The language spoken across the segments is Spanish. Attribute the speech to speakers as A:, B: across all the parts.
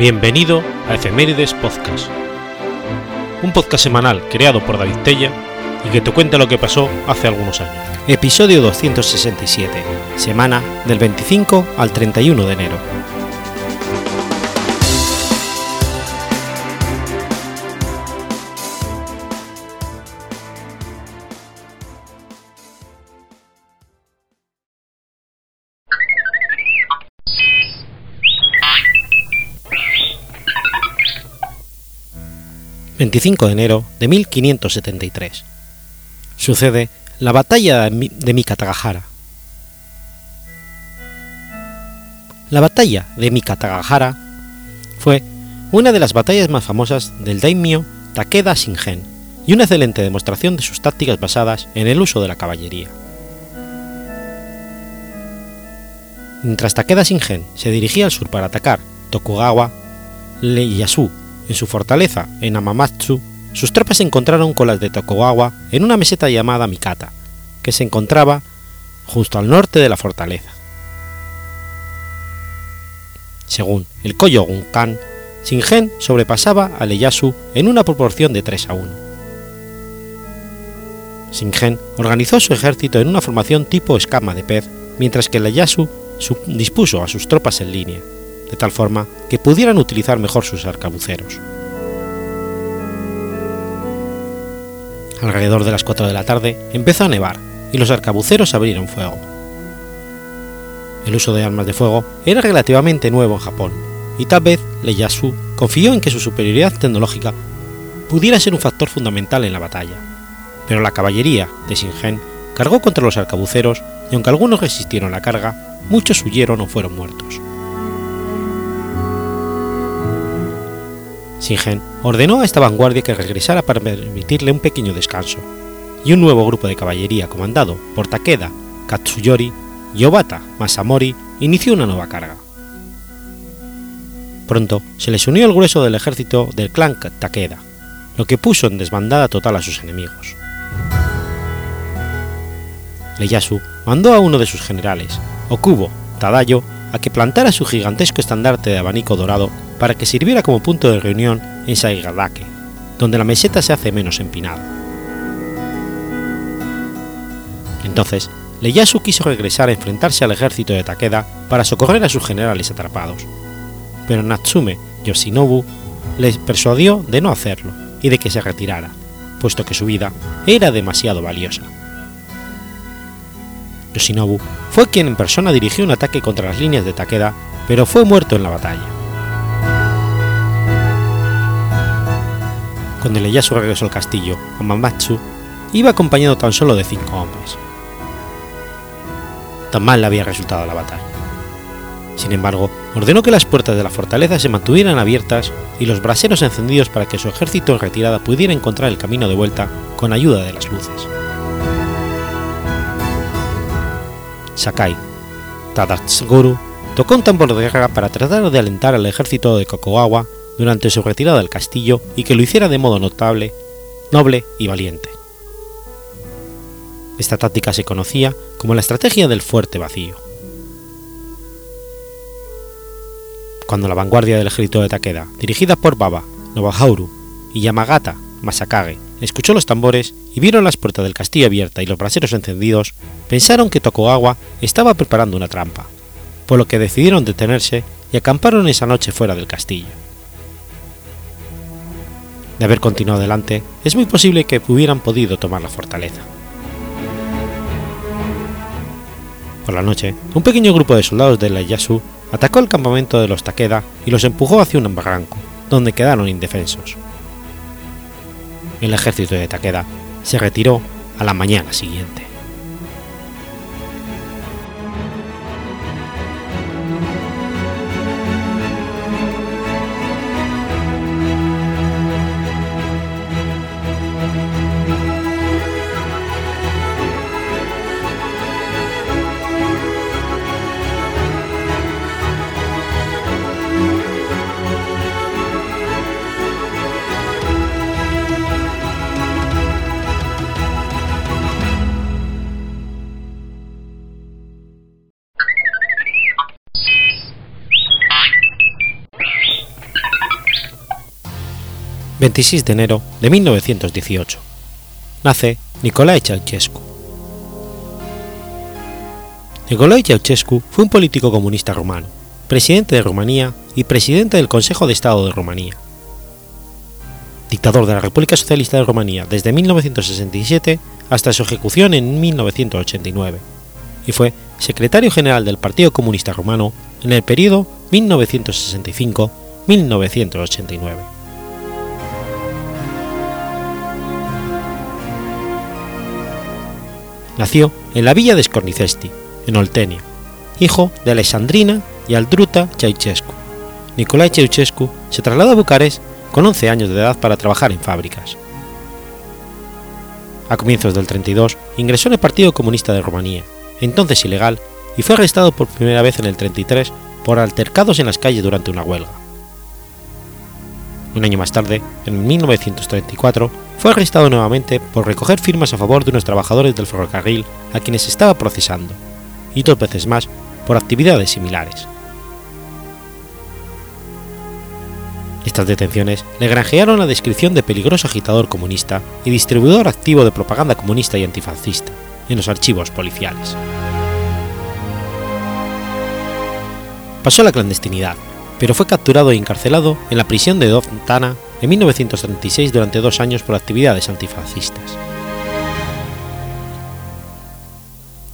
A: Bienvenido a Efemérides Podcast, un podcast semanal creado por David Tella y que te cuenta lo que pasó hace algunos años. Episodio 267, semana del 25 al 31 de enero. 25 de enero de 1573. Sucede la batalla de Mikatagahara. La batalla de Mikatagahara fue una de las batallas más famosas del daimyo Takeda Shingen y una excelente demostración de sus tácticas basadas en el uso de la caballería. Mientras Takeda Shingen se dirigía al sur para atacar Tokugawa Ieyasu en su fortaleza en Amamatsu, sus tropas se encontraron con las de Tokugawa en una meseta llamada Mikata, que se encontraba justo al norte de la fortaleza. Según el Koyogun Kan, Shingen sobrepasaba a Ieyasu en una proporción de 3 a 1. Shingen organizó su ejército en una formación tipo escama de pez, mientras que Ieyasu dispuso a sus tropas en línea, de tal forma que pudieran utilizar mejor sus arcabuceros. Alrededor de las 4 de la tarde empezó a nevar y los arcabuceros abrieron fuego. El uso de armas de fuego era relativamente nuevo en Japón, y tal vez Ieyasu confió en que su superioridad tecnológica pudiera ser un factor fundamental en la batalla, pero la caballería de Shingen cargó contra los arcabuceros y aunque algunos resistieron la carga, muchos huyeron o fueron muertos. Shingen ordenó a esta vanguardia que regresara para permitirle un pequeño descanso, y un nuevo grupo de caballería comandado por Takeda Katsuyori y Obata Masamori inició una nueva carga. Pronto se les unió el grueso del ejército del clan Takeda, lo que puso en desbandada total a sus enemigos. Ieyasu mandó a uno de sus generales, Okubo Tadayo, a que plantara su gigantesco estandarte de abanico dorado para que sirviera como punto de reunión en Saigadake, donde la meseta se hace menos empinada. Entonces, Ieyasu quiso regresar a enfrentarse al ejército de Takeda para socorrer a sus generales atrapados, pero Natsume Yoshinobu les persuadió de no hacerlo y de que se retirara, puesto que su vida era demasiado valiosa. Yoshinobu fue quien en persona dirigió un ataque contra las líneas de Takeda, pero fue muerto en la batalla. Cuando Ieyasu regresó al castillo, Amamatsu iba acompañado tan solo de cinco hombres. Tan mal le había resultado la batalla. Sin embargo, ordenó que las puertas de la fortaleza se mantuvieran abiertas y los braseros encendidos para que su ejército en retirada pudiera encontrar el camino de vuelta con ayuda de las luces. Sakai Tadatsuguru tocó un tambor de guerra para tratar de alentar al ejército de Kokogawa durante su retirada del castillo y que lo hiciera de modo notable, noble y valiente. Esta táctica se conocía como la estrategia del fuerte vacío. Cuando la vanguardia del ejército de Takeda, dirigida por Baba, Nobuharu y Yamagata Masakage, escuchó los tambores y vieron las puertas del castillo abiertas y los braseros encendidos, pensaron que Tokugawa estaba preparando una trampa, por lo que decidieron detenerse y acamparon esa noche fuera del castillo de haber continuado adelante, es muy posible que hubieran podido tomar la fortaleza. Por la noche, un pequeño grupo de soldados de la Yasu atacó el campamento de los Takeda y los empujó hacia un barranco, donde quedaron indefensos. El ejército de Takeda se retiró a la mañana siguiente. 26 de enero de 1918. Nace Nicolae Ceausescu. Nicolae Ceausescu fue un político comunista rumano, presidente de Rumanía y presidente del Consejo de Estado de Rumanía. Dictador de la República Socialista de Rumanía desde 1967 hasta su ejecución en 1989, y fue secretario general del Partido Comunista Rumano en el periodo 1965-1989. Nació en la villa de Scornicesti, en Oltenia, hijo de Alessandrina y Aldruta Ceausescu. Nicolae Ceausescu se trasladó a Bucarest con 11 años de edad para trabajar en fábricas. A comienzos del 32 ingresó en el Partido Comunista de Rumanía, entonces ilegal, y fue arrestado por primera vez en el 33 por altercados en las calles durante una huelga. Un año más tarde, en 1934, fue arrestado nuevamente por recoger firmas a favor de unos trabajadores del ferrocarril a quienes estaba procesando, y dos veces más por actividades similares. Estas detenciones le granjearon la descripción de peligroso agitador comunista y distribuidor activo de propaganda comunista y antifascista en los archivos policiales. Pasó a la clandestinidad, pero fue capturado e encarcelado en la prisión de Dontana en 1936 durante dos años por actividades antifascistas.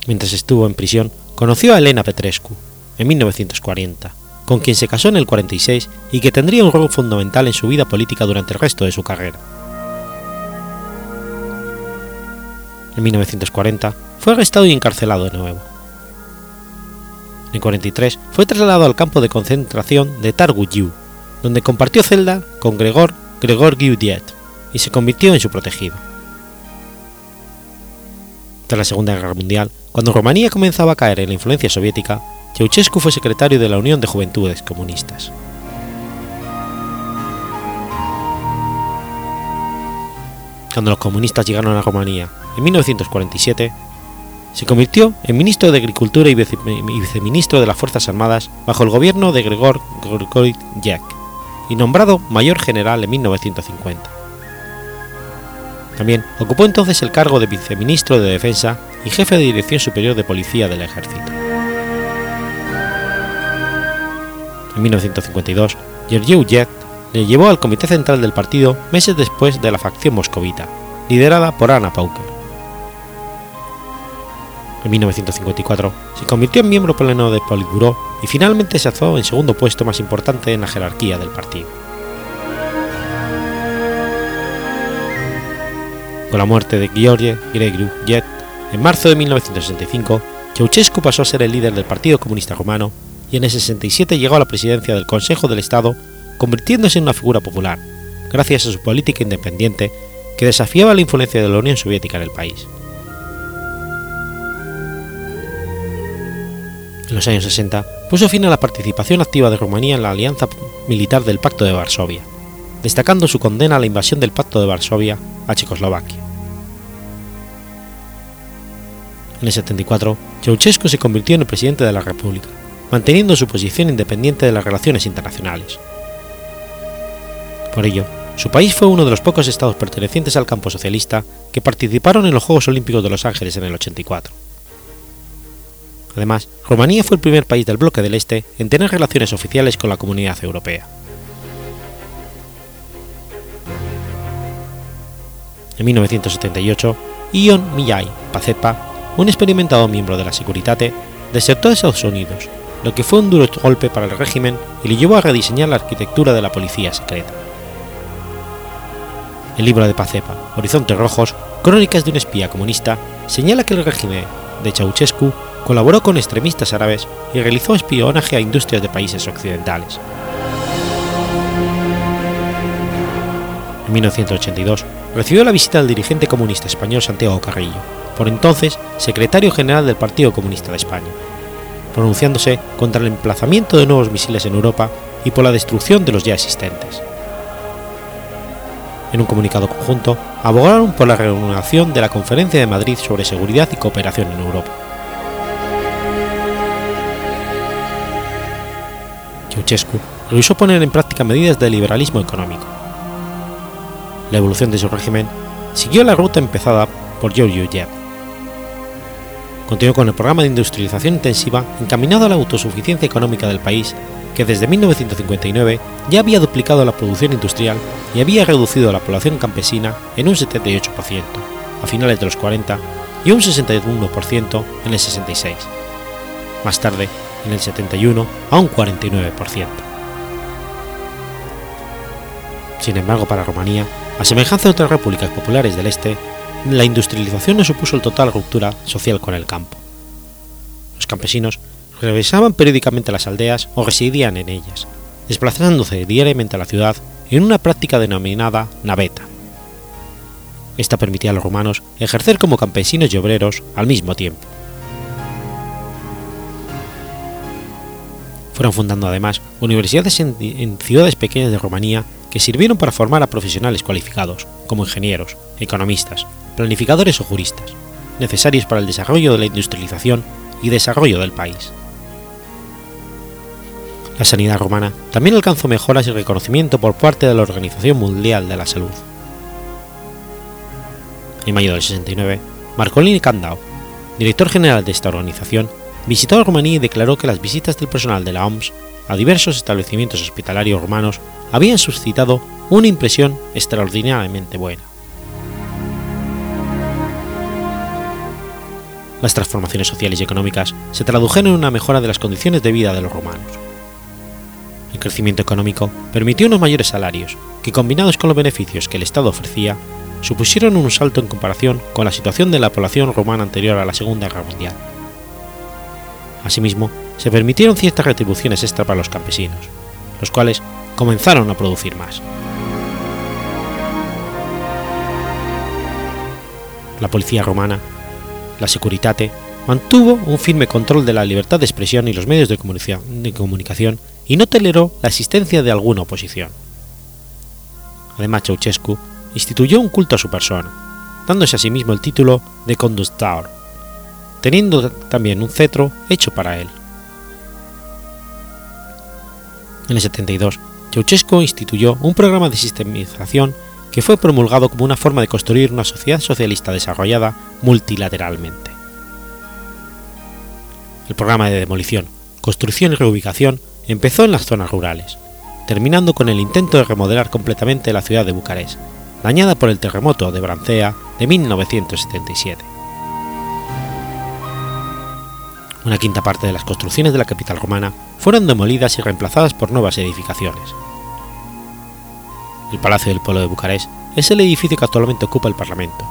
A: Mientras estuvo en prisión, conoció a Elena Petrescu en 1940, con quien se casó en el 46 y que tendría un rol fundamental en su vida política durante el resto de su carrera. En 1940 fue arrestado y encarcelado de nuevo. En 43 fue trasladado al campo de concentración de Targuyu, donde compartió celda con Gregor Gregor Giudiet y se convirtió en su protegido. Tras la Segunda Guerra Mundial, cuando Rumanía comenzaba a caer en la influencia soviética, Ceausescu fue secretario de la Unión de Juventudes Comunistas. Cuando los comunistas llegaron a Rumanía en 1947, se convirtió en ministro de Agricultura y viceministro de las Fuerzas Armadas bajo el gobierno de Gregor Grigoriev y nombrado mayor general en 1950. También ocupó entonces el cargo de viceministro de Defensa y jefe de Dirección Superior de Policía del Ejército. En 1952, Georgiou Jet le llevó al Comité Central del partido meses después de la facción moscovita, liderada por Anna Pauker. En 1954 se convirtió en miembro pleno del Politburó y finalmente se alzó en segundo puesto más importante en la jerarquía del partido. Con la muerte de George Gregoriu Jet en marzo de 1965, Ceausescu pasó a ser el líder del Partido Comunista Rumano y en el 67 llegó a la presidencia del Consejo del Estado, convirtiéndose en una figura popular, gracias a su política independiente que desafiaba la influencia de la Unión Soviética en el país. En los años 60 puso fin a la participación activa de Rumanía en la alianza militar del Pacto de Varsovia, destacando su condena a la invasión del Pacto de Varsovia a Checoslovaquia. En el 74, Ceausescu se convirtió en el presidente de la República, manteniendo su posición independiente de las relaciones internacionales. Por ello, su país fue uno de los pocos estados pertenecientes al campo socialista que participaron en los Juegos Olímpicos de Los Ángeles en el 84. Además, Rumanía fue el primer país del bloque del Este en tener relaciones oficiales con la Comunidad Europea. En 1978, Ion Millay Pacepa, un experimentado miembro de la Securitate, desertó de Estados Unidos, lo que fue un duro golpe para el régimen y le llevó a rediseñar la arquitectura de la policía secreta. El libro de Pacepa, Horizontes Rojos, Crónicas de un espía comunista, señala que el régimen de Ceausescu colaboró con extremistas árabes y realizó espionaje a industrias de países occidentales. En 1982 recibió la visita del dirigente comunista español Santiago Carrillo, por entonces secretario general del Partido Comunista de España, pronunciándose contra el emplazamiento de nuevos misiles en Europa y por la destrucción de los ya existentes. En un comunicado conjunto, abogaron por la reanudación de la Conferencia de Madrid sobre Seguridad y Cooperación en Europa. Ceausescu revisó poner en práctica medidas de liberalismo económico. la evolución de su régimen siguió la ruta empezada por Georgiou Yeb. Continuó con el programa de industrialización intensiva encaminado a la autosuficiencia económica del país, que desde 1959 ya había duplicado la producción industrial y había reducido la población campesina en un 78% a finales de los 40 y un 61% en el 66. Más tarde, en el 71, a un 49%. Sin embargo, para Rumanía, a semejanza de otras repúblicas populares del este, la industrialización no supuso total ruptura social con el campo. Los campesinos regresaban periódicamente a las aldeas o residían en ellas, desplazándose diariamente a la ciudad en una práctica denominada naveta. Esta permitía a los romanos ejercer como campesinos y obreros al mismo tiempo. Fueron fundando además universidades en, ciudades pequeñas de Rumanía que sirvieron para formar a profesionales cualificados, como ingenieros, economistas, planificadores o juristas, necesarios para el desarrollo de la industrialización y desarrollo del país. La sanidad romana también alcanzó mejoras y reconocimiento por parte de la Organización Mundial de la Salud. En mayo del 69, Marcolini Candao, director general de esta organización, visitó a Rumanía y declaró que las visitas del personal de la OMS a diversos establecimientos hospitalarios romanos habían suscitado una impresión extraordinariamente buena. Las transformaciones sociales y económicas se tradujeron en una mejora de las condiciones de vida de los romanos. El crecimiento económico permitió unos mayores salarios, que combinados con los beneficios que el Estado ofrecía, supusieron un salto en comparación con la situación de la población romana anterior a la Segunda Guerra Mundial. Asimismo, se permitieron ciertas retribuciones extra para los campesinos, los cuales comenzaron a producir más. La policía romana, la Securitate, mantuvo un firme control de la libertad de expresión y los medios de comunicación y no toleró la existencia de alguna oposición. Además, Ceausescu instituyó un culto a su persona, dándose a sí mismo el título de Conductor, teniendo también un cetro hecho para él. En el 72, Ceausescu instituyó un programa de sistemización que fue promulgado como una forma de construir una sociedad socialista desarrollada multilateralmente. El programa de demolición, construcción y reubicación empezó en las zonas rurales, terminando con el intento de remodelar completamente la ciudad de Bucarest, dañada por el terremoto de Brancea de 1977. Una quinta parte de las construcciones de la capital romana fueron demolidas y reemplazadas por nuevas edificaciones. El Palacio del Pueblo de Bucarest es el edificio que actualmente ocupa el Parlamento,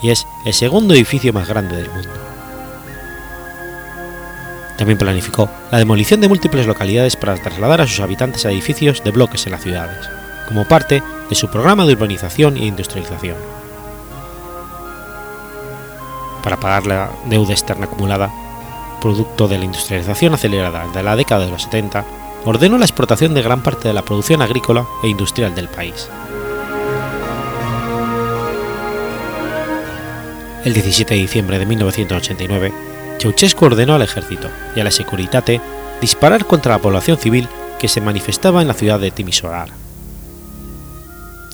A: y es el segundo edificio más grande del mundo. También planificó la demolición de múltiples localidades para trasladar a sus habitantes a edificios de bloques en las ciudades, como parte de su programa de urbanización e industrialización. Para pagar la deuda externa acumulada, producto de la industrialización acelerada de la década de los 70, ordenó la exportación de gran parte de la producción agrícola e industrial del país. El 17 de diciembre de 1989, Ceausescu ordenó al ejército y a la Securitate disparar contra la población civil que se manifestaba en la ciudad de Timisoara.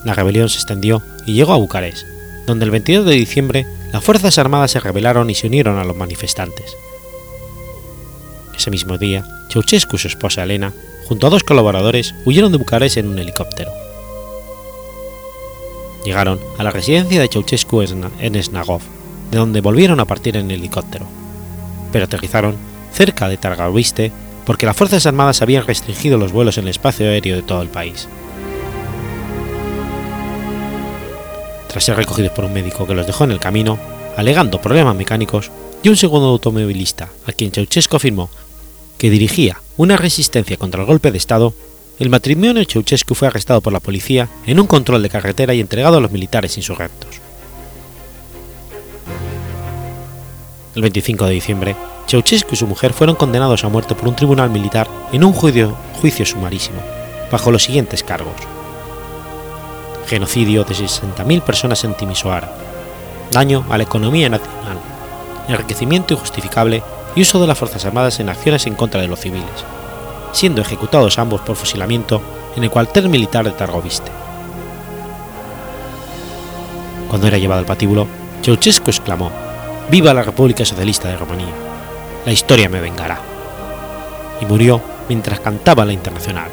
A: La rebelión se extendió y llegó a Bucarest, donde el 22 de diciembre las Fuerzas Armadas se rebelaron y se unieron a los manifestantes. Ese mismo día, Ceausescu y su esposa Elena, junto a dos colaboradores, huyeron de Bucarest en un helicóptero. Llegaron a la residencia de Ceausescu en Snagov, de donde volvieron a partir en helicóptero, pero aterrizaron cerca de Targoviste porque las Fuerzas Armadas habían restringido los vuelos en el espacio aéreo de todo el país. Tras ser recogidos por un médico que los dejó en el camino, alegando problemas mecánicos, y un segundo automovilista, a quien Ceausescu afirmó que dirigía una resistencia contra el golpe de Estado, el matrimonio Ceausescu fue arrestado por la policía en un control de carretera y entregado a los militares insurrectos. El 25 de diciembre, Ceausescu y su mujer fueron condenados a muerte por un tribunal militar en un juicio, juicio sumarísimo, bajo los siguientes cargos. Genocidio de 60.000 personas en Timisoara, daño a la economía nacional, enriquecimiento injustificable y uso de las Fuerzas Armadas en acciones en contra de los civiles, siendo ejecutados ambos por fusilamiento en el cuartel militar de Targoviste. Cuando era llevado al patíbulo, Ceausescu exclamó: ¡Viva la República Socialista de Rumanía! La historia me vengará. Y murió mientras cantaba la Internacional.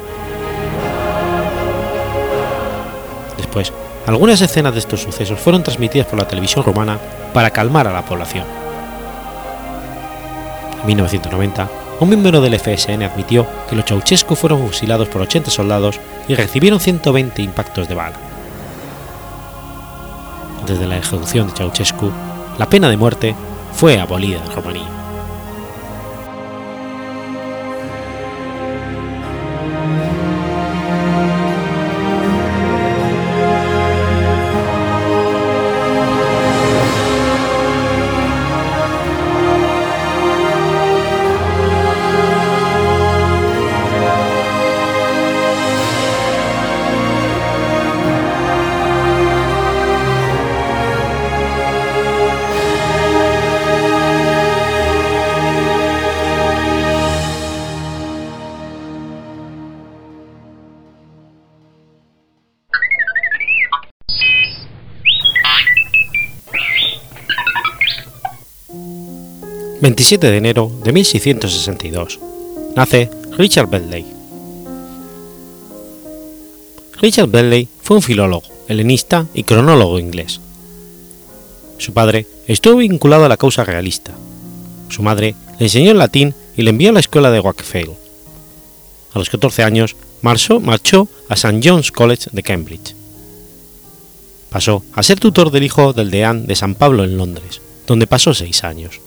A: Después, algunas escenas de estos sucesos fueron transmitidas por la televisión rumana para calmar a la población. En 1990, un miembro del FSN admitió que los Ceausescu fueron fusilados por 80 soldados y recibieron 120 impactos de bala. Desde la ejecución de Ceausescu, la pena de muerte fue abolida en Rumanía. 27 de enero de 1662, nace Richard Bentley. Richard Bentley fue un filólogo, helenista y cronólogo inglés. Su padre estuvo vinculado a la causa realista. Su madre le enseñó el latín y le envió a la escuela de Wakefield. A los 14 años marchó, marchó a St. John's College de Cambridge. Pasó a ser tutor del hijo del deán de San Pablo en Londres, donde pasó seis años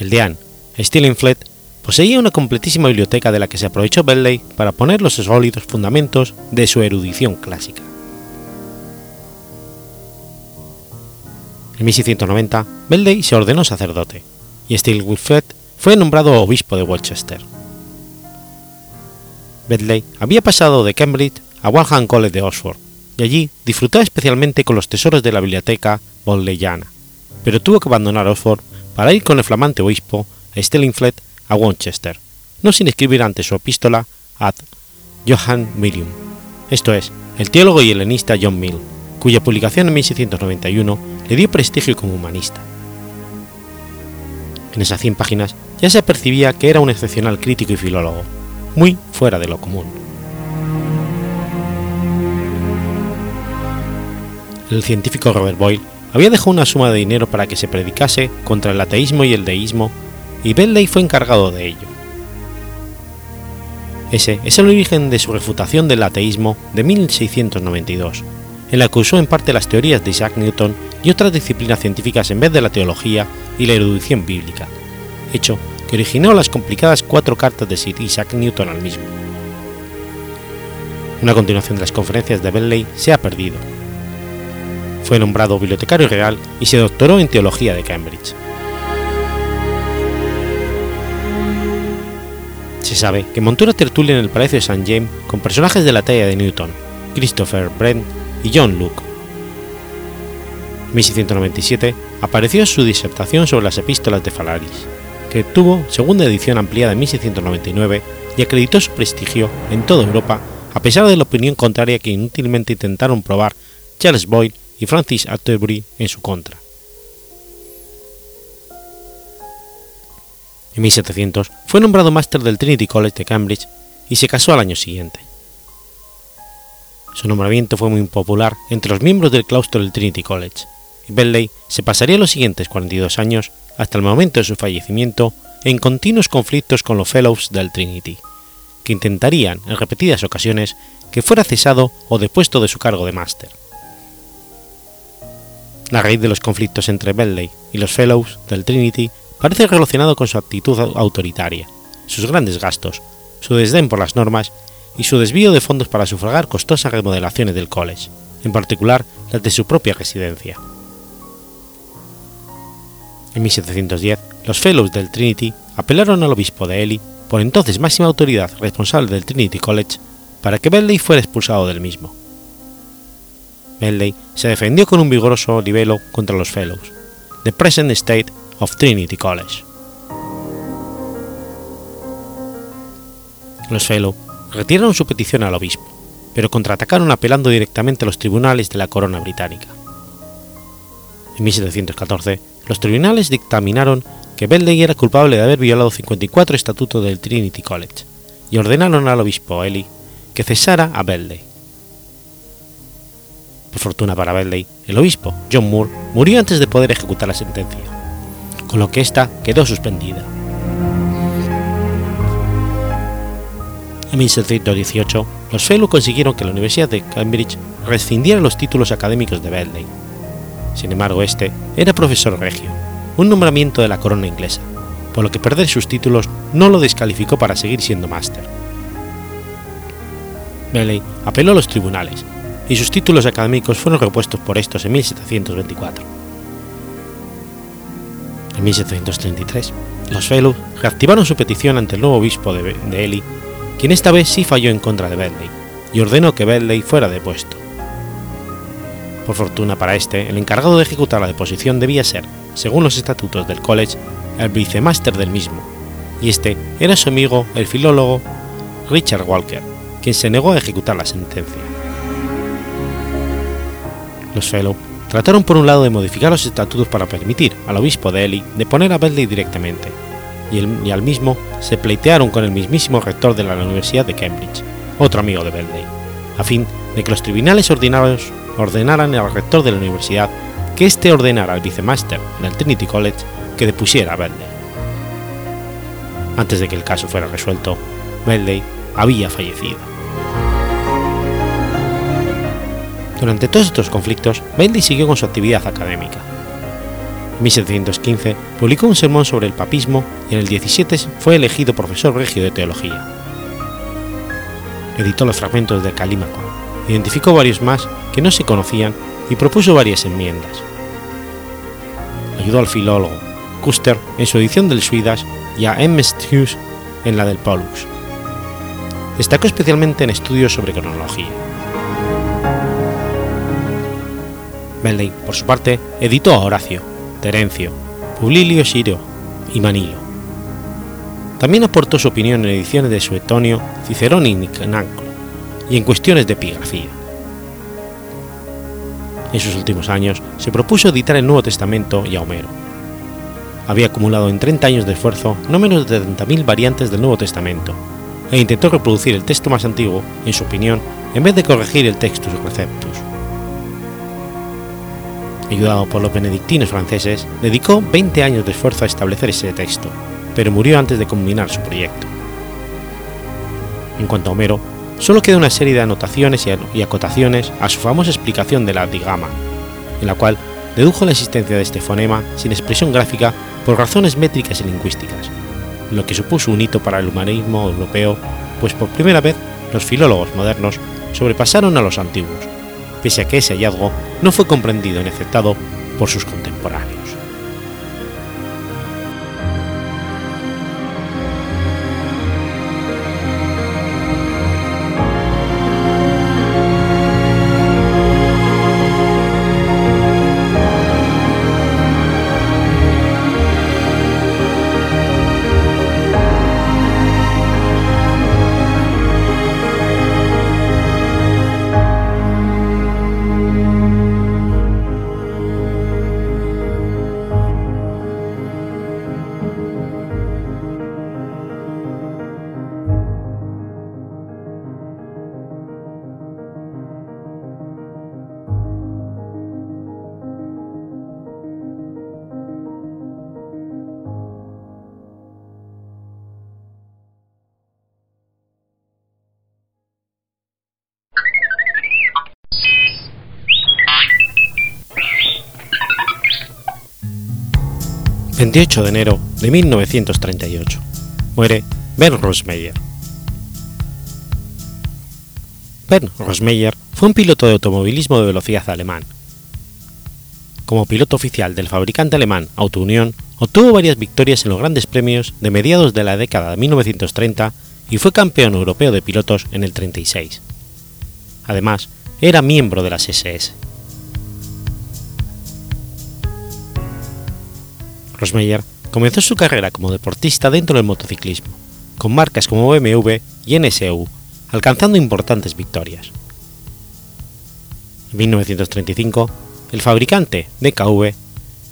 A: el deán Stillingfleet poseía una completísima biblioteca de la que se aprovechó Bentley para poner los sólidos fundamentos de su erudición clásica. En 1690, Bentley se ordenó sacerdote y Stillingfleet fue nombrado obispo de Worcester. Bentley había pasado de Cambridge a Walham College de Oxford y allí disfrutaba especialmente con los tesoros de la biblioteca bodleiana, pero tuvo que abandonar Oxford para ir con el flamante obispo Stellingflet a Winchester, no sin escribir ante su epístola ad Johann Millium, esto es, el teólogo y helenista John Mill, cuya publicación en 1691 le dio prestigio como humanista. En esas 100 páginas ya se percibía que era un excepcional crítico y filólogo, muy fuera de lo común. El científico Robert Boyle había dejado una suma de dinero para que se predicase contra el ateísmo y el deísmo, y Bentley fue encargado de ello. Ese es el origen de su refutación del ateísmo de 1692, en la que usó en parte las teorías de Isaac Newton y otras disciplinas científicas en vez de la teología y la erudición bíblica, hecho que originó las complicadas cuatro cartas de Isaac Newton al mismo. Una continuación de las conferencias de Bentley se ha perdido, fue nombrado bibliotecario real y se doctoró en teología de Cambridge. Se sabe que montó una tertulia en el Palacio de St. James con personajes de la talla de Newton, Christopher Brent y John Locke. En 1697 apareció su disertación sobre las epístolas de Falaris, que tuvo segunda edición ampliada en 1699 y acreditó su prestigio en toda Europa a pesar de la opinión contraria que inútilmente intentaron probar Charles Boyle y Francis Atterbury en su contra. En 1700 fue nombrado máster del Trinity College de Cambridge y se casó al año siguiente. Su nombramiento fue muy popular entre los miembros del claustro del Trinity College, y Bentley se pasaría los siguientes 42 años, hasta el momento de su fallecimiento, en continuos conflictos con los Fellows del Trinity, que intentarían en repetidas ocasiones que fuera cesado o depuesto de su cargo de máster. La raíz de los conflictos entre Bentley y los Fellows del Trinity parece relacionado con su actitud autoritaria, sus grandes gastos, su desdén por las normas y su desvío de fondos para sufragar costosas remodelaciones del college, en particular las de su propia residencia. En 1710, los Fellows del Trinity apelaron al obispo de Ely, por entonces máxima autoridad responsable del Trinity College, para que Bentley fuera expulsado del mismo. Bentley se defendió con un vigoroso libelo contra los Fellows, The Present State of Trinity College. Los Fellows retiraron su petición al obispo, pero contraatacaron apelando directamente a los tribunales de la corona británica. En 1714, los tribunales dictaminaron que Bentley era culpable de haber violado 54 estatutos del Trinity College y ordenaron al obispo Ely que cesara a Bentley. Por fortuna para Bentley, el obispo, John Moore, murió antes de poder ejecutar la sentencia, con lo que ésta quedó suspendida. En 1718, los Fellow consiguieron que la Universidad de Cambridge rescindiera los títulos académicos de Bentley. Sin embargo, este era profesor regio, un nombramiento de la corona inglesa, por lo que perder sus títulos no lo descalificó para seguir siendo máster. Bentley apeló a los tribunales, y sus títulos académicos fueron repuestos por estos en 1724. En 1733, los Fellows reactivaron su petición ante el nuevo obispo de, de Ely, quien esta vez sí falló en contra de Bentley y ordenó que Bentley fuera depuesto. Por fortuna para este, el encargado de ejecutar la deposición debía ser, según los estatutos del college, el vicemáster del mismo, y este era su amigo, el filólogo Richard Walker, quien se negó a ejecutar la sentencia. Los Fellow trataron por un lado de modificar los estatutos para permitir al obispo de Ely deponer a Bentley directamente, y, al mismo se pleitearon con el mismísimo rector de la Universidad de Cambridge, otro amigo de Bentley, a fin de que los tribunales ordinarios ordenaran al rector de la universidad que éste ordenara al vicemáster del Trinity College que depusiera a Bentley. Antes de que el caso fuera resuelto, Bentley había fallecido. Durante todos estos conflictos, Bentley siguió con su actividad académica. En 1715 publicó un sermón sobre el papismo y en el 17 fue elegido profesor regio de teología. Editó los fragmentos de Calímaco, identificó varios más que no se conocían y propuso varias enmiendas. Ayudó al filólogo Custer en su edición del Suidas y a M. Hughes en la del Paulus. Destacó especialmente en estudios sobre cronología. Bentley, por su parte, editó a Horacio, Terencio, Publilio Siro y Manilo. También aportó su opinión en ediciones de Suetonio, Cicerón y Nicancro, y en cuestiones de epigrafía. En sus últimos años se propuso editar el Nuevo Testamento y a Homero. Había acumulado en 30 años de esfuerzo no menos de 30.000 variantes del Nuevo Testamento, e intentó reproducir el texto más antiguo, en su opinión, en vez de corregir el Textus Receptus ayudado por los benedictinos franceses, dedicó 20 años de esfuerzo a establecer ese texto, pero murió antes de culminar su proyecto. En cuanto a Homero, solo queda una serie de anotaciones y acotaciones a su famosa explicación de la digama, en la cual dedujo la existencia de este fonema sin expresión gráfica por razones métricas y lingüísticas, lo que supuso un hito para el humanismo europeo, pues por primera vez los filólogos modernos sobrepasaron a los antiguos, pese a que ese hallazgo no fue comprendido ni aceptado por sus contemporáneos. 28 de enero de 1938. Muere Bernd Rosmeyer. Bernd Rosmeyer fue un piloto de automovilismo de velocidad alemán. Como piloto oficial del fabricante alemán Auto Union, obtuvo varias victorias en los grandes premios de mediados de la década de 1930 y fue campeón europeo de pilotos en el 36. Además, era miembro de las SS. Rosmeyer comenzó su carrera como deportista dentro del motociclismo, con marcas como BMW y NSU, alcanzando importantes victorias. En 1935, el fabricante DKV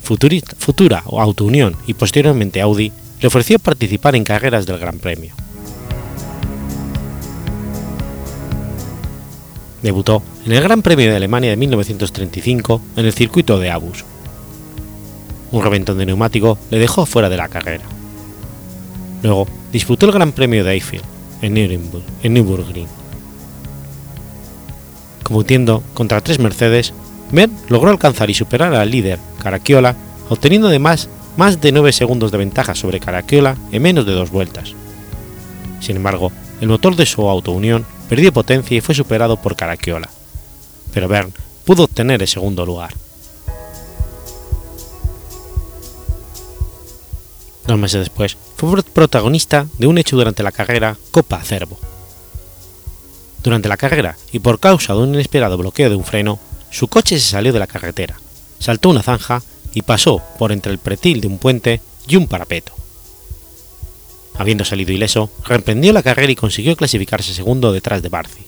A: futura Auto Unión y posteriormente Audi le ofreció participar en carreras del Gran Premio. Debutó en el Gran Premio de Alemania de 1935 en el circuito de Abus. Un reventón de neumático le dejó fuera de la carrera. Luego disputó el Gran Premio de Eiffel en Nürburgring. En Nürburgring. Compitiendo contra tres Mercedes, Mer logró alcanzar y superar al líder, Caracciola, obteniendo además más de 9 segundos de ventaja sobre Caracciola en menos de dos vueltas. Sin embargo, el motor de su auto Unión perdió potencia y fue superado por Caracciola, pero Bern pudo obtener el segundo lugar. Dos meses después, fue protagonista de un hecho durante la carrera Copa Acervo. Durante la carrera, y por causa de un inesperado bloqueo de un freno, su coche se salió de la carretera, saltó una zanja y pasó por entre el pretil de un puente y un parapeto. Habiendo salido ileso, reemprendió la carrera y consiguió clasificarse segundo detrás de Barci.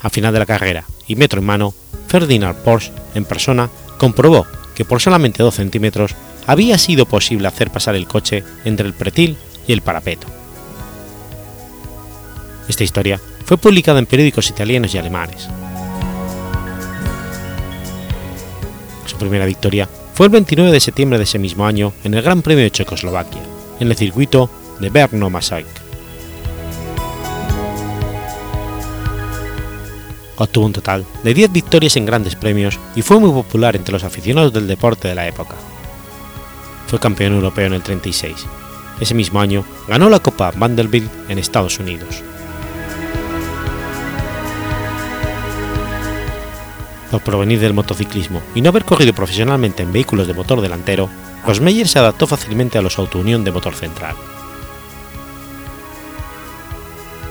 A: Al final de la carrera, y metro en mano, Ferdinand Porsche, en persona, comprobó que por solamente 2 centímetros había sido posible hacer pasar el coche entre el pretil y el parapeto. Esta historia fue publicada en periódicos italianos y alemanes. Su primera victoria fue el 29 de septiembre de ese mismo año en el Gran Premio de Checoslovaquia, en el circuito de Brno Masaik. Obtuvo un total de 10 victorias en grandes premios y fue muy popular entre los aficionados del deporte de la época. Fue campeón europeo en el 36. Ese mismo año ganó la Copa Vanderbilt en Estados Unidos. Por provenir del motociclismo y no haber corrido profesionalmente en vehículos de motor delantero, Rosmeyer se adaptó fácilmente a los Auto-Unión de motor central.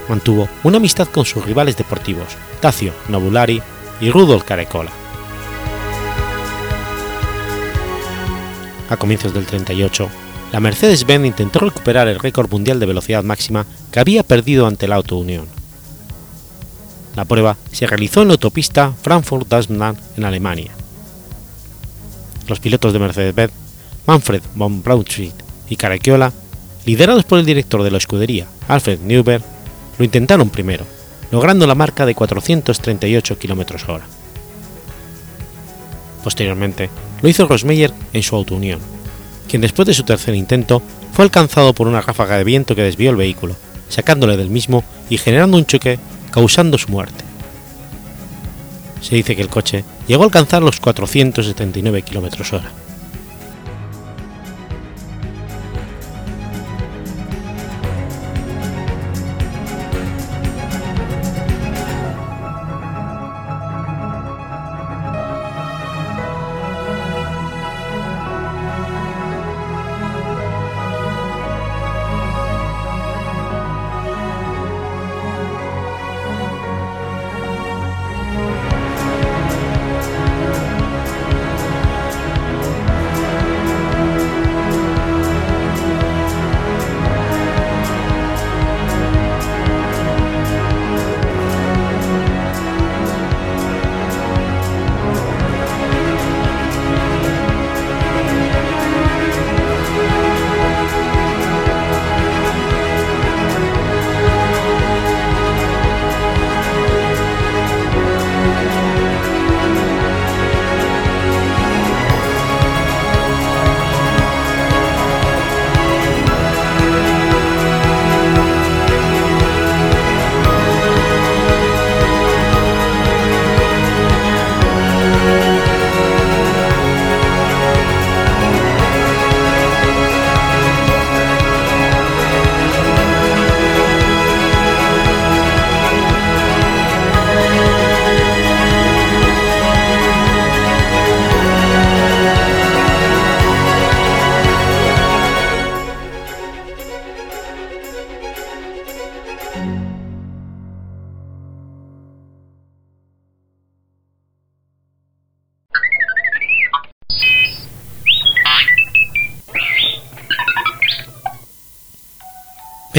A: Mantuvo una amistad con sus rivales deportivos, Tacio Nobulari y Rudolf Carecola. A comienzos del 38, la Mercedes-Benz intentó recuperar el récord mundial de velocidad máxima que había perdido ante la Auto Unión. La prueba se realizó en la autopista Frankfurt-Dasmland en Alemania. Los pilotos de Mercedes-Benz, Manfred von Braunschweig y Caracciola, liderados por el director de la escudería, Alfred Neuber, lo intentaron primero, logrando la marca de 438 km/h. Posteriormente, lo hizo Rosmeyer en su Auto Unión, quien después de su tercer intento fue alcanzado por una ráfaga de viento que desvió el vehículo, sacándole del mismo y generando un choque causando su muerte. Se dice que el coche llegó a alcanzar los 479 km/h.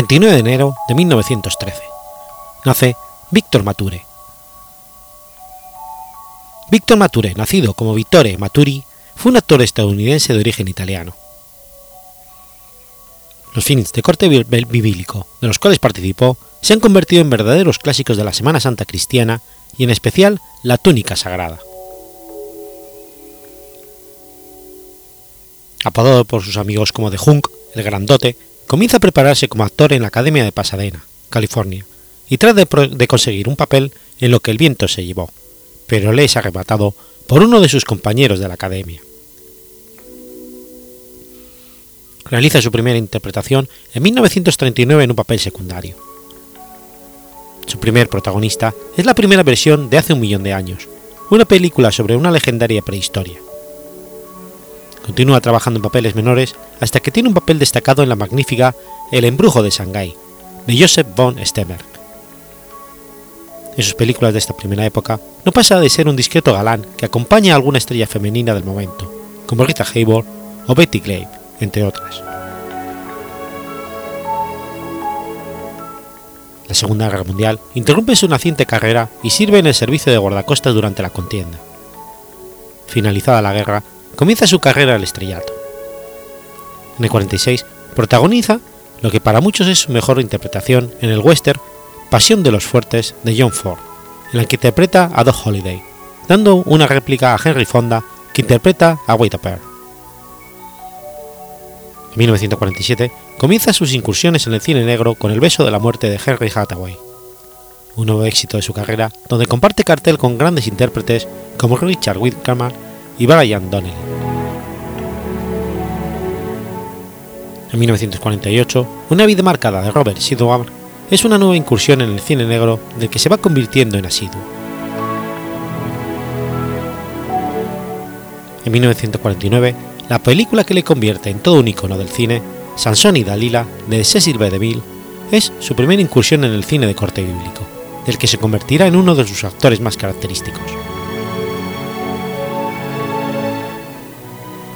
A: 29 de enero de 1913. Nace Víctor Mature. Víctor Mature, nacido como Vittore Maturi, fue un actor estadounidense de origen italiano. Los films de corte bíblico de los cuales participó se han convertido en verdaderos clásicos de la Semana Santa cristiana y en especial la túnica sagrada. Apodado por sus amigos como The Hunk, el grandote, comienza a prepararse como actor en la Academia de Pasadena, California, y trata de, conseguir un papel en lo que el viento se llevó, pero le es arrebatado por uno de sus compañeros de la Academia. Realiza su primera interpretación en 1939 en un papel secundario. Su primer protagonista es la primera versión de Hace un millón de años, una película sobre una legendaria prehistoria. Continúa trabajando en papeles menores hasta que tiene un papel destacado en la magnífica El embrujo de Shanghái, de Joseph von Stemmer. En sus películas de esta primera época no pasa de ser un discreto galán que acompaña a alguna estrella femenina del momento, como Rita Hayworth o Betty Glave, entre otras. La Segunda Guerra Mundial interrumpe su naciente carrera y sirve en el servicio de guardacostas durante la contienda. Finalizada la guerra, comienza su carrera al estrellato. En el 46 protagoniza lo que para muchos es su mejor interpretación en el western Pasión de los Fuertes de John Ford, en la que interpreta a Doc Holliday, dando una réplica a Henry Fonda que interpreta a Wade Pair. En 1947 comienza sus incursiones en el cine negro con El beso de la muerte de Henry Hathaway, un nuevo éxito de su carrera donde comparte cartel con grandes intérpretes como Richard Widmark y Brian Donnelly. En 1948, una vida marcada de Robert Sidwell es una nueva incursión en el cine negro del que se va convirtiendo en asiduo. En 1949, la película que le convierte en todo un icono del cine, Sansón y Dalila, de Cecil B. DeMille, es su primera incursión en el cine de corte bíblico, del que se convertirá en uno de sus actores más característicos.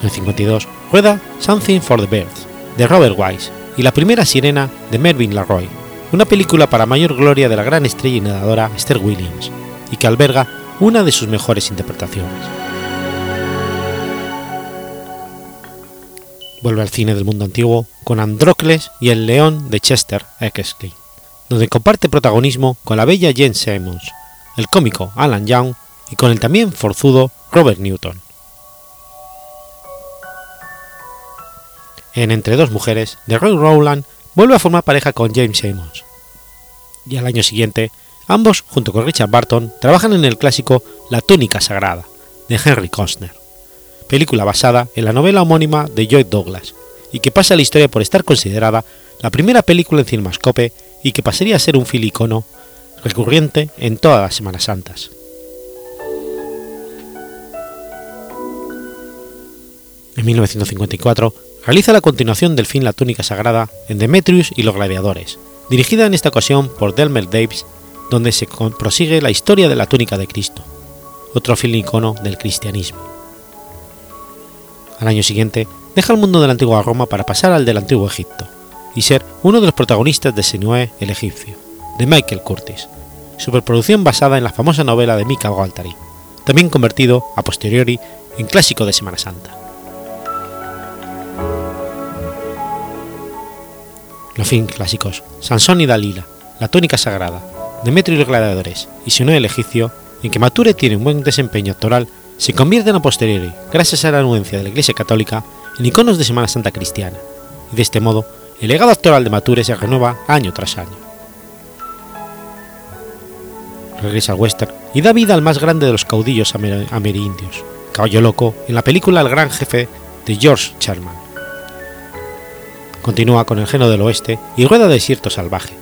A: En el 52 rueda Something for the Birds, de Robert Wise, y La primera sirena, de Mervyn LaRoy, una película para mayor gloria de la gran estrella y nadadora Esther Williams, y que alberga una de sus mejores interpretaciones. Vuelve al cine del mundo antiguo con Andrócles y El León de Chester Exley, donde comparte protagonismo con la bella Jane Simmons, el cómico Alan Young y con el también forzudo Robert Newton. En Entre dos mujeres, de Roy Rowland vuelve a formar pareja con James Simmons. Y al año siguiente, ambos, junto con Richard Barton, trabajan en el clásico La túnica sagrada, de Henry Costner, película basada en la novela homónima de Joy Douglas, y que pasa a la historia por estar considerada la primera película en cinemascope y que pasaría a ser un filicono recurrente en todas las Semanas Santas. En 1954 realiza la continuación del film La túnica sagrada en Demetrius y los gladiadores, dirigida en esta ocasión por Delmer Davis, donde se prosigue la historia de la túnica de Cristo, otro film icono del cristianismo. Al año siguiente, deja el mundo de la antigua Roma para pasar al del antiguo Egipto, y ser uno de los protagonistas de Sinué el egipcio, de Michael Curtis, superproducción basada en la famosa novela de Mika Waltari, también convertido, a posteriori, en clásico de Semana Santa. Los films clásicos. Sansón y Dalila, La túnica sagrada, Demetrio y los gladiadores y Sinué el egipcio, en que Mature tiene un buen desempeño actoral, se convierten a posteriori, gracias a la anuencia de la Iglesia Católica, en iconos de Semana Santa cristiana, y de este modo el legado actoral de Mature se renueva año tras año. Regresa al western y da vida al más grande de los caudillos amerindios, Caballo Loco, en la película El Gran Jefe de George Sherman continúa con el género del oeste y rueda Desierto Salvaje,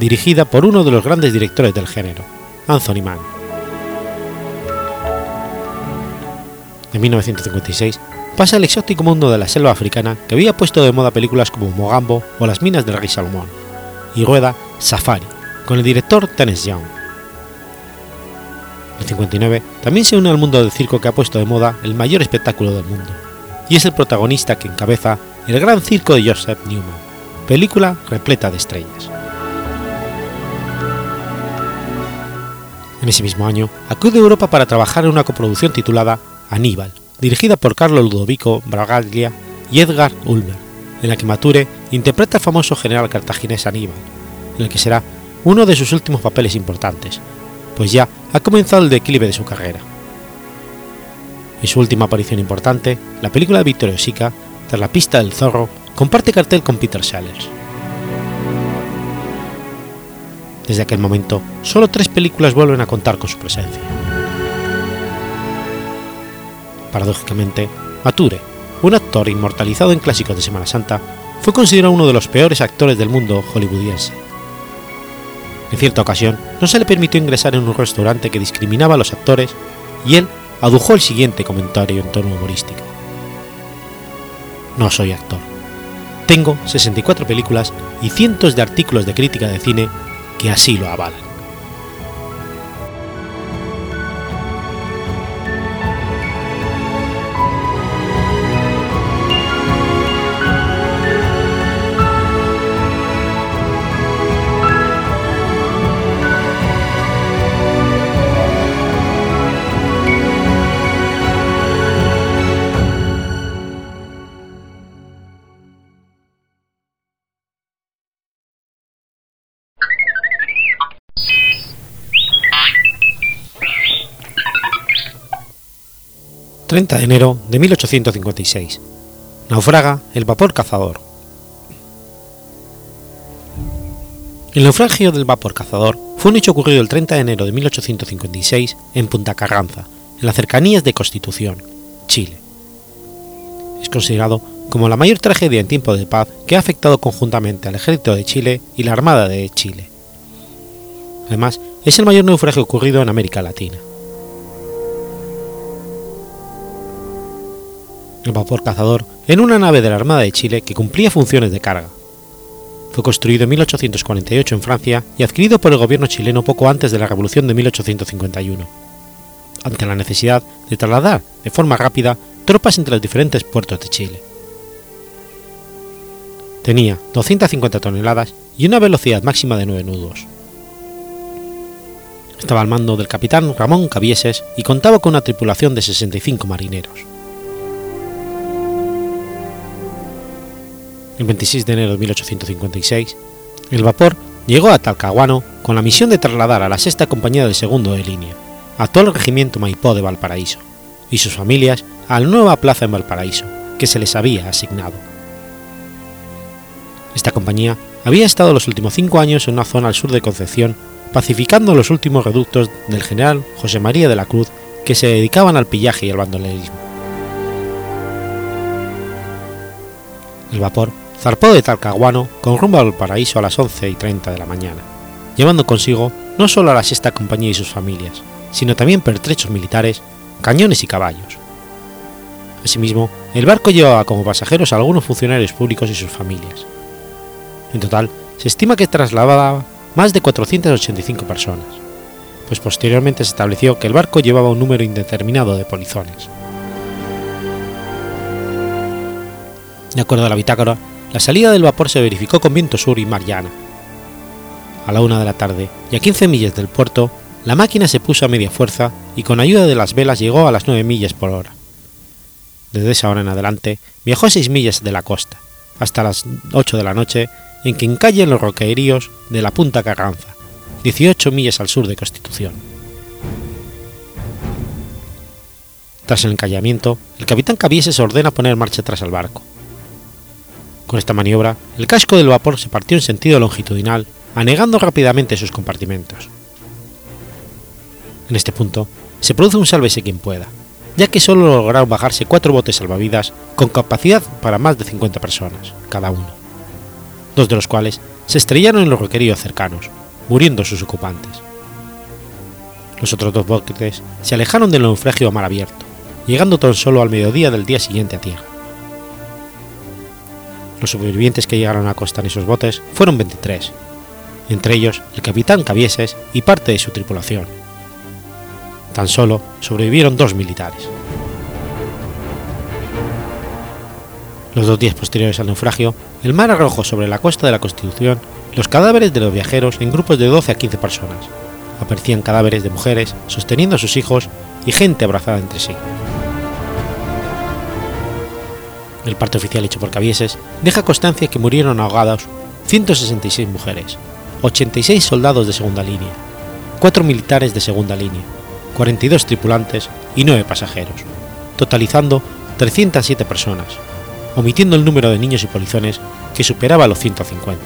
A: dirigida por uno de los grandes directores del género, Anthony Mann. En 1956 pasa al exótico mundo de la selva africana que había puesto de moda películas como Mogambo o Las minas del rey Salomón, y rueda Safari, con el director Tennessee Young. En 59 también se une al mundo del circo que ha puesto de moda el mayor espectáculo del mundo, y es el protagonista que encabeza el gran circo de Joseph Newman, película repleta de estrellas. En ese mismo año acude a Europa para trabajar en una coproducción titulada Aníbal, dirigida por Carlo Ludovico Bragaglia y Edgar Ulmer, en la que Mature interpreta al famoso general cartaginés Aníbal, en el que será uno de sus últimos papeles importantes, pues ya ha comenzado el declive de su carrera. En su última aparición importante, la película de Vittorio Sica, Tras la pista del zorro, comparte cartel con Peter Sellers. Desde aquel momento, solo tres películas vuelven a contar con su presencia. Paradójicamente, Mature, un actor inmortalizado en clásicos de Semana Santa, fue considerado uno de los peores actores del mundo hollywoodiense. En cierta ocasión, no se le permitió ingresar en un restaurante que discriminaba a los actores y él adujo el siguiente comentario en tono humorístico. No soy actor. Tengo 64 películas y cientos de artículos de crítica de cine que así lo avalan. 30 de enero de 1856. Naufraga el vapor cazador. El naufragio del vapor cazador fue un hecho ocurrido el 30 de enero de 1856 en Punta Carranza, en las cercanías de Constitución, Chile. Es considerado como la mayor tragedia en tiempo de paz que ha afectado conjuntamente al ejército de Chile y la Armada de Chile. Además, es el mayor naufragio ocurrido en América Latina. El vapor cazador en una nave de la Armada de Chile que cumplía funciones de carga. Fue construido en 1848 en Francia y adquirido por el gobierno chileno poco antes de la Revolución de 1851, ante la necesidad de trasladar de forma rápida tropas entre los diferentes puertos de Chile. Tenía 250 toneladas y una velocidad máxima de 9 nudos. Estaba al mando del capitán Ramón Cavieses y contaba con una tripulación de 65 marineros. El 26 de enero de 1856, el vapor llegó a Talcahuano con la misión de trasladar a la sexta compañía del segundo de línea, actual regimiento Maipó de Valparaíso, y sus familias a la nueva plaza en Valparaíso, que se les había asignado. Esta compañía había estado los últimos cinco años en una zona al sur de Concepción, pacificando los últimos reductos del general José María de la Cruz que se dedicaban al pillaje y al bandolerismo. El vapor zarpó de Talcahuano con rumbo al paraíso a las 11 y 30 de la mañana, llevando consigo no solo a la sexta compañía y sus familias, sino también pertrechos militares, cañones y caballos. Asimismo, el barco llevaba como pasajeros a algunos funcionarios públicos y sus familias. En total, se estima que trasladaba más de 485 personas, pues posteriormente se estableció que el barco llevaba un número indeterminado de polizones. De acuerdo a la bitácora, la salida del vapor se verificó con viento sur y mar llana. A la una de la tarde y a 15 millas del puerto, la máquina se puso a media fuerza y con ayuda de las velas llegó a las 9 millas por hora. Desde esa hora en adelante viajó a 6 millas de la costa, hasta las 8 de la noche, en que encallen los roqueríos de la Punta Carranza, 18 millas al sur de Constitución. Tras el encallamiento, el capitán Cavieses ordena poner marcha atrás al barco. Con esta maniobra, el casco del vapor se partió en sentido longitudinal, anegando rápidamente sus compartimentos. En este punto, se produce un sálvese quien pueda, ya que solo lograron bajarse cuatro botes salvavidas con capacidad para más de 50 personas, cada uno, dos de los cuales se estrellaron en los requeridos cercanos, muriendo sus ocupantes. Los otros dos botes se alejaron del naufragio a mar abierto, llegando tan solo al mediodía del día siguiente a tierra. Los supervivientes que llegaron a costa en esos botes fueron 23, entre ellos el capitán Cavieses y parte de su tripulación. Tan solo sobrevivieron dos militares. Los dos días posteriores al naufragio, el mar arrojó sobre la costa de la Constitución los cadáveres de los viajeros en grupos de 12 a 15 personas. Aparecían cadáveres de mujeres sosteniendo a sus hijos y gente abrazada entre sí. El parte oficial hecho por Cabieses deja constancia que murieron ahogados 166 mujeres, 86 soldados de segunda línea, 4 militares de segunda línea, 42 tripulantes y 9 pasajeros, totalizando 307 personas, omitiendo el número de niños y polizones que superaba los 150.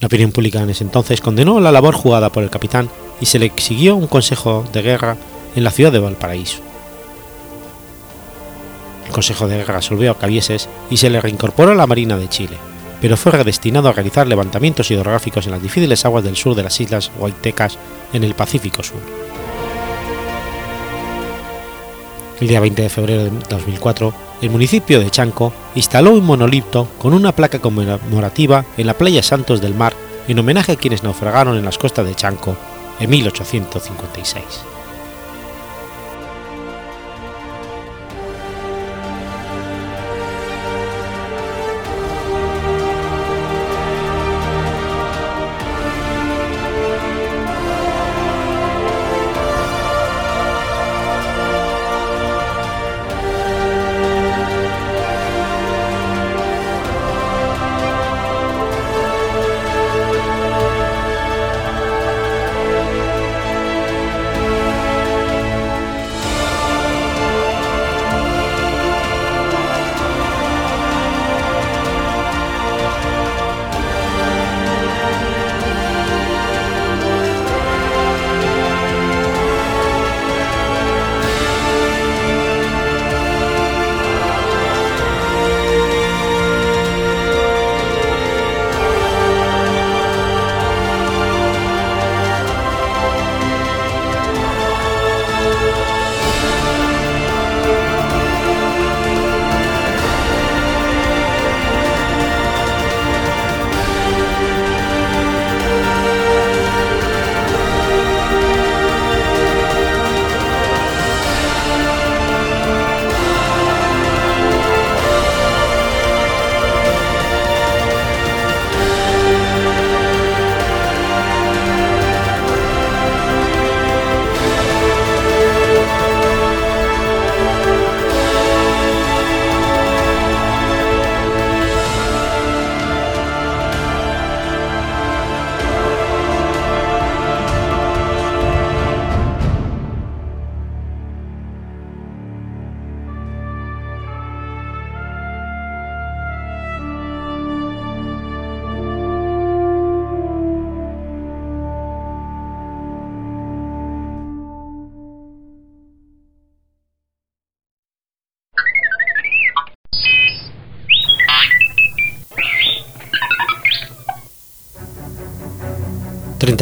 A: La opinión pública en ese entonces condenó la labor jugada por el capitán y se le exigió un consejo de guerra en la ciudad de Valparaíso. Consejo de Guerra resolvió a Cabieses y se le reincorporó a la Marina de Chile, pero fue redestinado a realizar levantamientos hidrográficos en las difíciles aguas del sur de las islas Guaitecas en el Pacífico Sur. El día 20 de febrero de 2004, el municipio de Chanco instaló un monolito con una placa conmemorativa en la playa Santos del Mar en homenaje a quienes naufragaron en las costas de Chanco en 1856.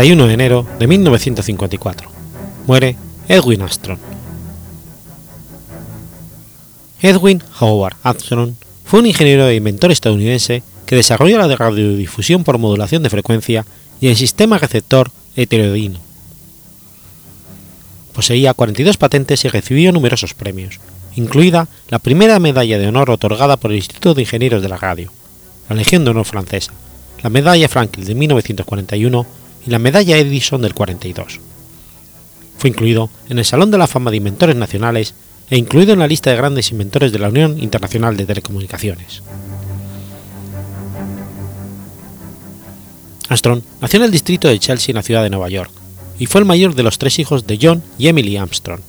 A: 31 de enero de 1954. Muere Edwin Armstrong. Edwin Howard Armstrong fue un ingeniero e inventor estadounidense que desarrolló la radiodifusión por modulación de frecuencia y el sistema receptor heteroidino. Poseía 42 patentes y recibió numerosos premios, incluida la primera medalla de honor otorgada por el Instituto de Ingenieros de la Radio, la Legión de Honor francesa, la medalla Franklin de 1941 y la medalla Edison del 42. Fue incluido en el Salón de la Fama de Inventores Nacionales e incluido en la lista de grandes inventores de la Unión Internacional de Telecomunicaciones. Armstrong nació en el distrito de Chelsea en la ciudad de Nueva York y fue el mayor de los tres hijos de John y Emily Armstrong.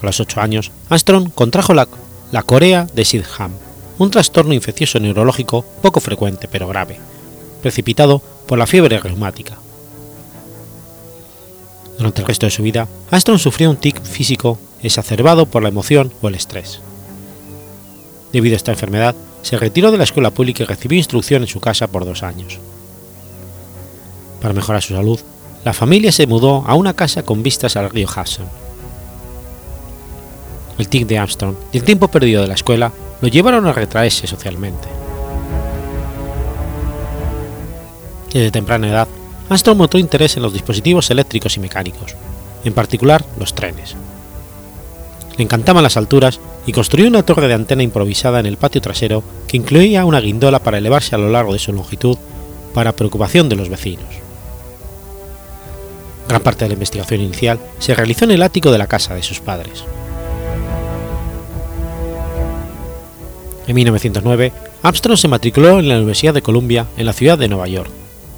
A: A los ocho años, Armstrong contrajo la, la corea de Sidham, un trastorno infeccioso neurológico poco frecuente pero grave, precipitado por la fiebre reumática. Durante el resto de su vida, Armstrong sufrió un tic físico exacerbado por la emoción o el estrés. Debido a esta enfermedad, se retiró de la escuela pública y recibió instrucción en su casa por dos años. Para mejorar su salud, la familia se mudó a una casa con vistas al río Hudson. El tic de Armstrong y el tiempo perdido de la escuela lo llevaron a retraerse socialmente. Desde temprana edad, Armstrong mostró interés en los dispositivos eléctricos y mecánicos, en particular los trenes. Le encantaban las alturas y construyó una torre de antena improvisada en el patio trasero que incluía una guindola para elevarse a lo largo de su longitud para preocupación de los vecinos. Gran parte de la investigación inicial se realizó en el ático de la casa de sus padres. En 1909, Armstrong se matriculó en la Universidad de Columbia en la ciudad de Nueva York,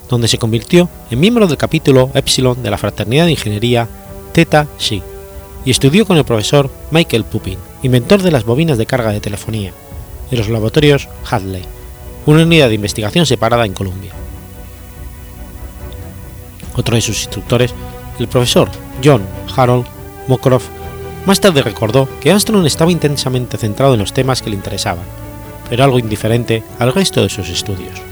A: donde se convirtió en miembro del capítulo Epsilon de la Fraternidad de Ingeniería Theta Xi y estudió con el profesor Michael Pupin, inventor de las bobinas de carga de telefonía, en los laboratorios Hadley, una unidad de investigación separada en Columbia. Otro de sus instructores, el profesor John Harold Mokroff, más tarde recordó que Armstrong estaba intensamente centrado en los temas que le interesaban, pero algo indiferente al resto de sus estudios.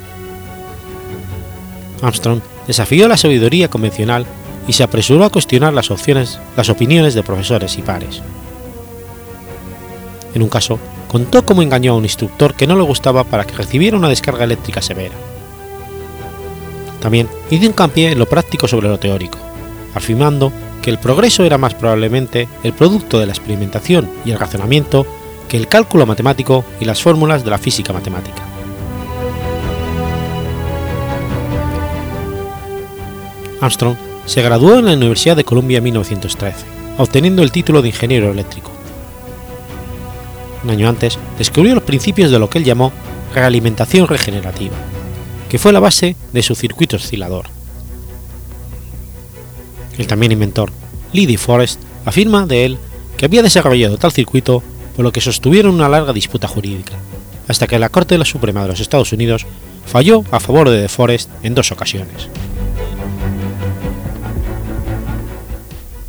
A: Armstrong desafió la sabiduría convencional y se apresuró a cuestionar las, opciones, las opiniones de profesores y pares. En un caso, contó cómo engañó a un instructor que no le gustaba para que recibiera una descarga eléctrica severa. También hizo hincapié en lo práctico sobre lo teórico, afirmando que el progreso era más probablemente el producto de la experimentación y el razonamiento que el cálculo matemático y las fórmulas de la física matemática. Armstrong se graduó en la Universidad de Columbia en 1913, obteniendo el título de ingeniero eléctrico. Un año antes, descubrió los principios de lo que él llamó realimentación regenerativa, que fue la base de su circuito oscilador. El también inventor Lee Forrest afirma de él que había desarrollado tal circuito por lo que sostuvieron una larga disputa jurídica, hasta que la Corte de la Suprema de los Estados Unidos falló a favor de De Forest en dos ocasiones.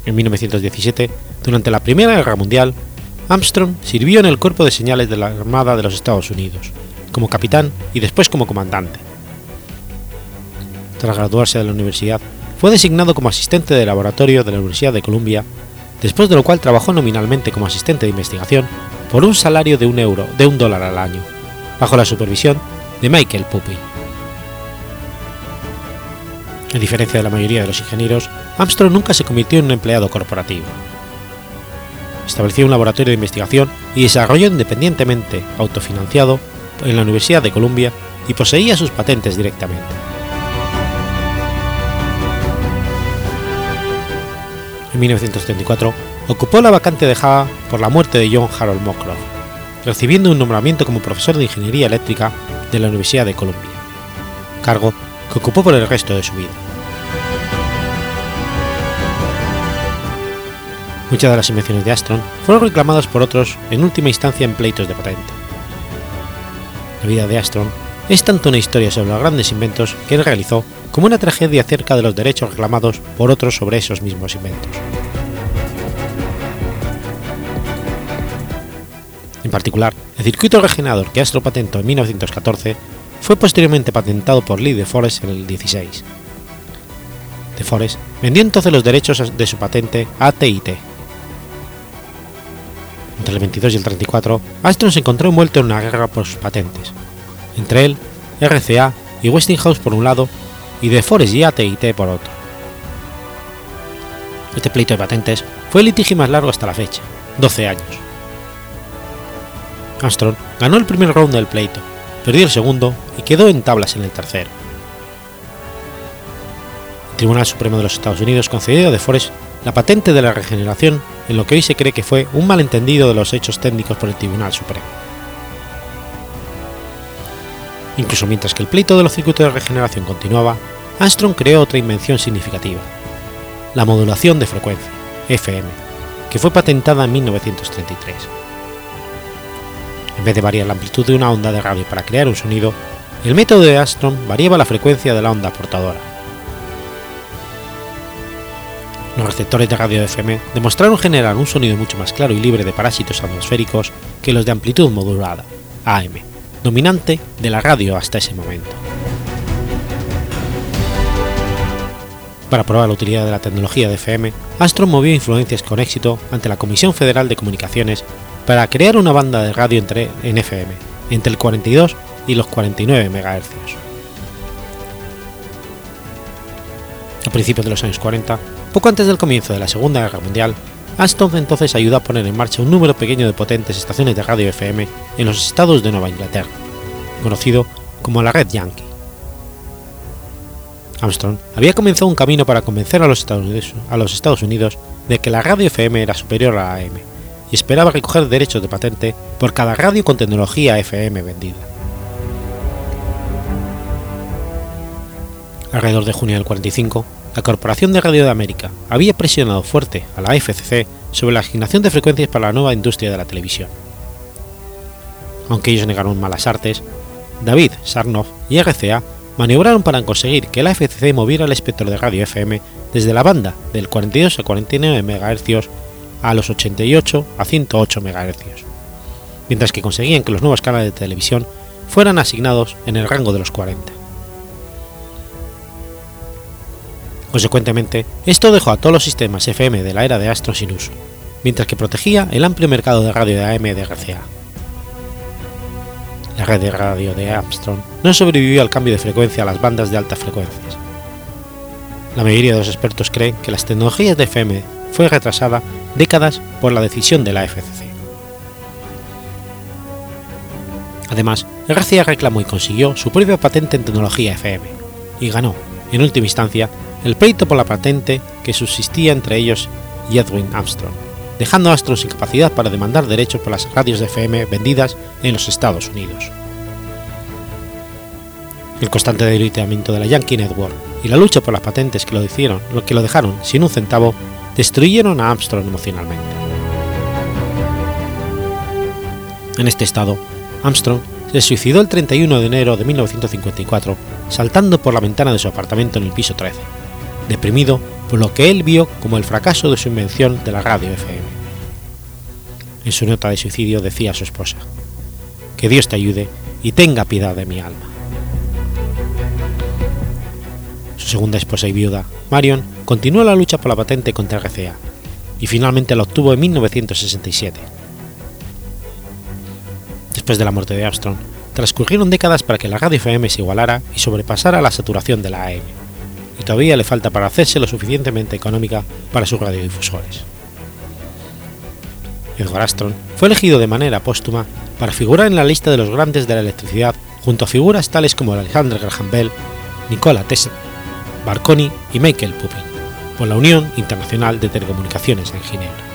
A: En 1917, durante la Primera Guerra Mundial, Armstrong sirvió en el Cuerpo de Señales de la Armada de los Estados Unidos, como capitán y después como comandante. Tras graduarse de la universidad, fue designado como asistente de laboratorio de la Universidad de Columbia, después de lo cual trabajó nominalmente como asistente de investigación por un salario de un euro, de un dólar al año, bajo la supervisión de Michael Pupin. A diferencia de la mayoría de los ingenieros, Armstrong nunca se convirtió en un empleado corporativo. Estableció un laboratorio de investigación y desarrolló independientemente, autofinanciado, en la Universidad de Columbia y poseía sus patentes directamente. En 1934 ocupó la vacante dejada por la muerte de John Harold Mockroff, recibiendo un nombramiento como profesor de Ingeniería Eléctrica de la Universidad de Columbia, cargo que ocupó por el resto de su vida. Muchas de las invenciones de Armstrong fueron reclamadas por otros en última instancia en pleitos de patente. La vida de Armstrong es tanto una historia sobre los grandes inventos que él realizó como una tragedia acerca de los derechos reclamados por otros sobre esos mismos inventos. En particular, el circuito regenerador que Astro patentó en 1914 fue posteriormente patentado por Lee de Forest en el 16. De Forest vendió entonces los derechos de su patente a TIT, entre el 22 y el 34, Armstrong se encontró envuelto en una guerra por sus patentes, entre él, RCA y Westinghouse por un lado y De Forest y AT&T por otro. Este pleito de patentes fue el litigio más largo hasta la fecha, 12 años. Armstrong ganó el primer round del pleito, perdió el segundo y quedó en tablas en el tercero. El Tribunal Supremo de los Estados Unidos concedió a De Forest la patente de la regeneración en lo que hoy se cree que fue un malentendido de los hechos técnicos por el Tribunal Supremo. Incluso mientras que el pleito de los circuitos de regeneración continuaba, Armstrong creó otra invención significativa, la modulación de frecuencia, FM, que fue patentada en 1933. En vez de variar la amplitud de una onda de radio para crear un sonido, el método de Armstrong variaba la frecuencia de la onda portadora. Los receptores de radio FM demostraron generar un sonido mucho más claro y libre de parásitos atmosféricos que los de amplitud modulada, AM, dominante de la radio hasta ese momento. Para probar la utilidad de la tecnología de FM, Armstrong movió influencias con éxito ante la Comisión Federal de Comunicaciones para crear una banda de radio entre, en FM entre el 42 y los 49 MHz. A principios de los años 40, poco antes del comienzo de la Segunda Guerra Mundial, Armstrong entonces ayudó a poner en marcha un número pequeño de potentes estaciones de radio FM en los estados de Nueva Inglaterra, conocido como la Red Yankee. Armstrong había comenzado un camino para convencer a los, Estados Unidos, a los Estados Unidos de que la radio FM era superior a la AM esperaba recoger derechos de patente por cada radio con tecnología FM vendida. Alrededor de junio del 45, la Corporación de Radio de América había presionado fuerte a la FCC sobre la asignación de frecuencias para la nueva industria de la televisión. Aunque ellos negaron malas artes, David Sarnoff y RCA maniobraron para conseguir que la FCC moviera el espectro de radio FM desde la banda del 42 a 49 MHz a los 88 a 108 MHz, mientras que conseguían que los nuevos canales de televisión fueran asignados en el rango de los 40. Consecuentemente, esto dejó a todos los sistemas FM de la era de Astro sin uso, mientras que protegía el amplio mercado de radio de AM de RCA. La red de radio de Armstrong no sobrevivió al cambio de frecuencia a las bandas de altas frecuencias. La mayoría de los expertos creen que las tecnologías de FM fue retrasada décadas por la decisión de la FCC. Además, RCA reclamó y consiguió su propia patente en tecnología FM, y ganó, en última instancia, el pleito por la patente que subsistía entre ellos y Edwin Armstrong, dejando a Armstrong sin capacidad para demandar derechos por las radios de FM vendidas en los Estados Unidos. El constante debilitamiento de la Yankee Network y la lucha por las patentes que lo, hicieron, lo que lo dejaron sin un centavo destruyeron a Armstrong emocionalmente. En este estado, Armstrong se suicidó el 31 de enero de 1954 saltando por la ventana de su apartamento en el piso 13, deprimido por lo que él vio como el fracaso de su invención de la radio FM. En su nota de suicidio decía a su esposa, Que Dios te ayude y tenga piedad de mi alma. Su segunda esposa y viuda, Marion, continuó la lucha por la patente contra RCA y finalmente la obtuvo en 1967. Después de la muerte de Armstrong, transcurrieron décadas para que la radio FM se igualara y sobrepasara la saturación de la AM y todavía le falta para hacerse lo suficientemente económica para sus radiodifusores. Edward Astron fue elegido de manera póstuma para figurar en la lista de los grandes de la electricidad junto a figuras tales como Alexander Graham Bell, Nikola Tesla, Marconi y Michael Pupin, por la Unión Internacional de Telecomunicaciones en Ginebra.